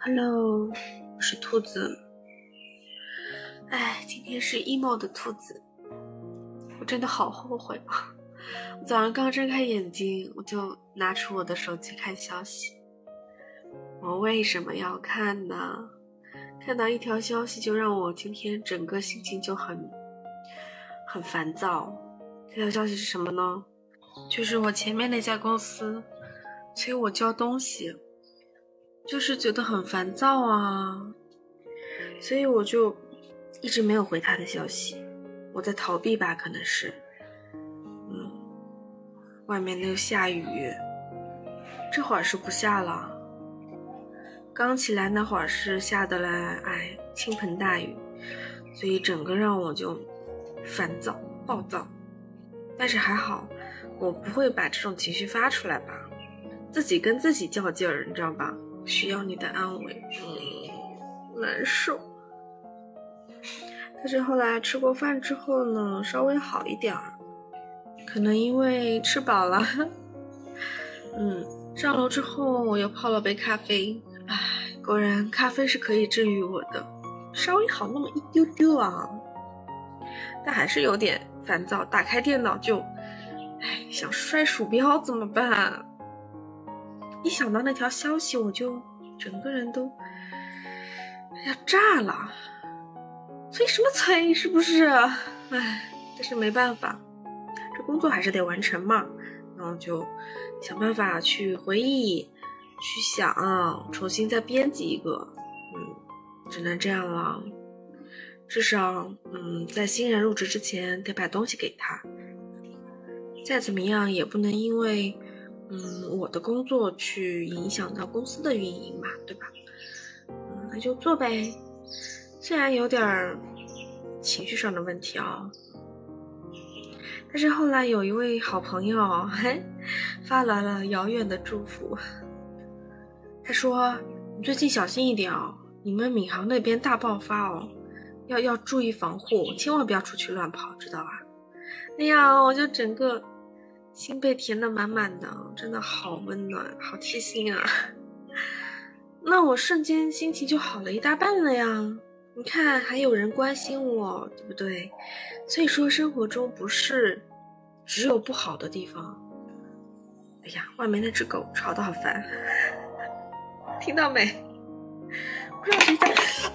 Hello，我是兔子。哎，今天是 emo 的兔子，我真的好后悔啊！我早上刚睁开眼睛，我就拿出我的手机看消息。我为什么要看呢？看到一条消息就让我今天整个心情就很很烦躁。这条消息是什么呢？就是我前面那家公司催我交东西。就是觉得很烦躁啊，所以我就一直没有回他的消息，我在逃避吧，可能是，嗯，外面又下雨，这会儿是不下了，刚起来那会儿是下的嘞，哎，倾盆大雨，所以整个让我就烦躁暴躁，但是还好，我不会把这种情绪发出来吧，自己跟自己较劲儿，你知道吧？需要你的安慰，嗯，难受。但是后来吃过饭之后呢，稍微好一点儿，可能因为吃饱了。嗯，上楼之后我又泡了杯咖啡，唉，果然咖啡是可以治愈我的，稍微好那么一丢丢啊。但还是有点烦躁，打开电脑就，唉，想摔鼠标怎么办？一想到那条消息，我就整个人都要炸了。催什么催？是不是？唉，但是没办法，这工作还是得完成嘛。然后就想办法去回忆，去想，重新再编辑一个。嗯，只能这样了。至少，嗯，在新人入职之前得把东西给他。再怎么样，也不能因为。嗯，我的工作去影响到公司的运营嘛，对吧？嗯，那就做呗。虽然有点情绪上的问题啊，但是后来有一位好朋友嘿发来了遥远的祝福。他说：“你最近小心一点哦，你们闵行那边大爆发哦，要要注意防护，千万不要出去乱跑，知道吧？”哎呀，我就整个。心被填的满满的，真的好温暖，好贴心啊！那我瞬间心情就好了一大半了呀。你看，还有人关心我，对不对？所以说，生活中不是只有不好的地方。哎呀，外面那只狗吵得好烦，听到没？不知道谁在？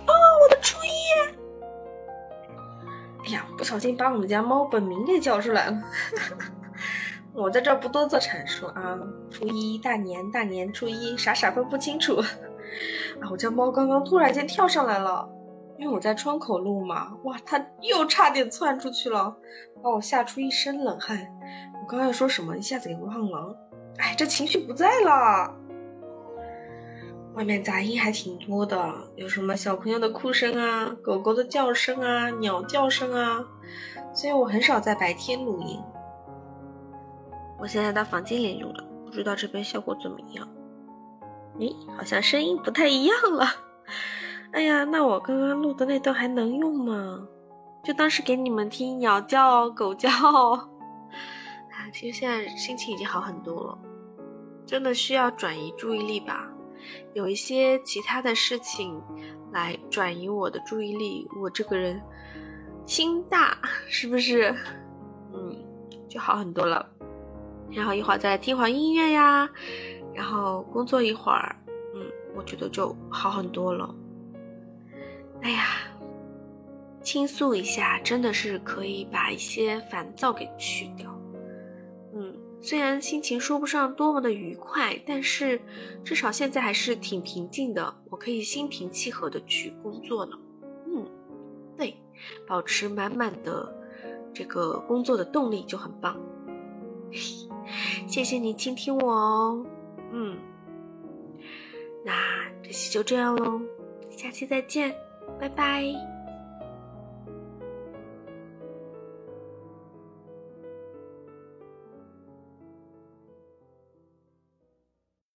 哦，我的初一！哎呀，不小心把我们家猫本名给叫出来了。我在这不多做阐述啊，初一大年大年初一，傻傻分不清楚。啊，我家猫刚刚突然间跳上来了，因为我在窗口录嘛，哇，它又差点窜出去了，把我吓出一身冷汗。我刚要说什么，一下子给忘了。哎，这情绪不在了。外面杂音还挺多的，有什么小朋友的哭声啊，狗狗的叫声啊，鸟叫声啊，所以我很少在白天录音。我现在到房间里录了，不知道这边效果怎么样？诶，好像声音不太一样了。哎呀，那我刚刚录的那段还能用吗？就当是给你们听鸟叫、狗叫。啊，其实现在心情已经好很多了，真的需要转移注意力吧？有一些其他的事情来转移我的注意力。我这个人心大，是不是？嗯，就好很多了。然后一会儿再听会儿音乐呀，然后工作一会儿，嗯，我觉得就好很多了。哎呀，倾诉一下，真的是可以把一些烦躁给去掉。嗯，虽然心情说不上多么的愉快，但是至少现在还是挺平静的，我可以心平气和的去工作呢。嗯，对，保持满满的这个工作的动力就很棒。嘿谢谢你倾听我哦，嗯，那这期就这样喽，下期再见，拜拜。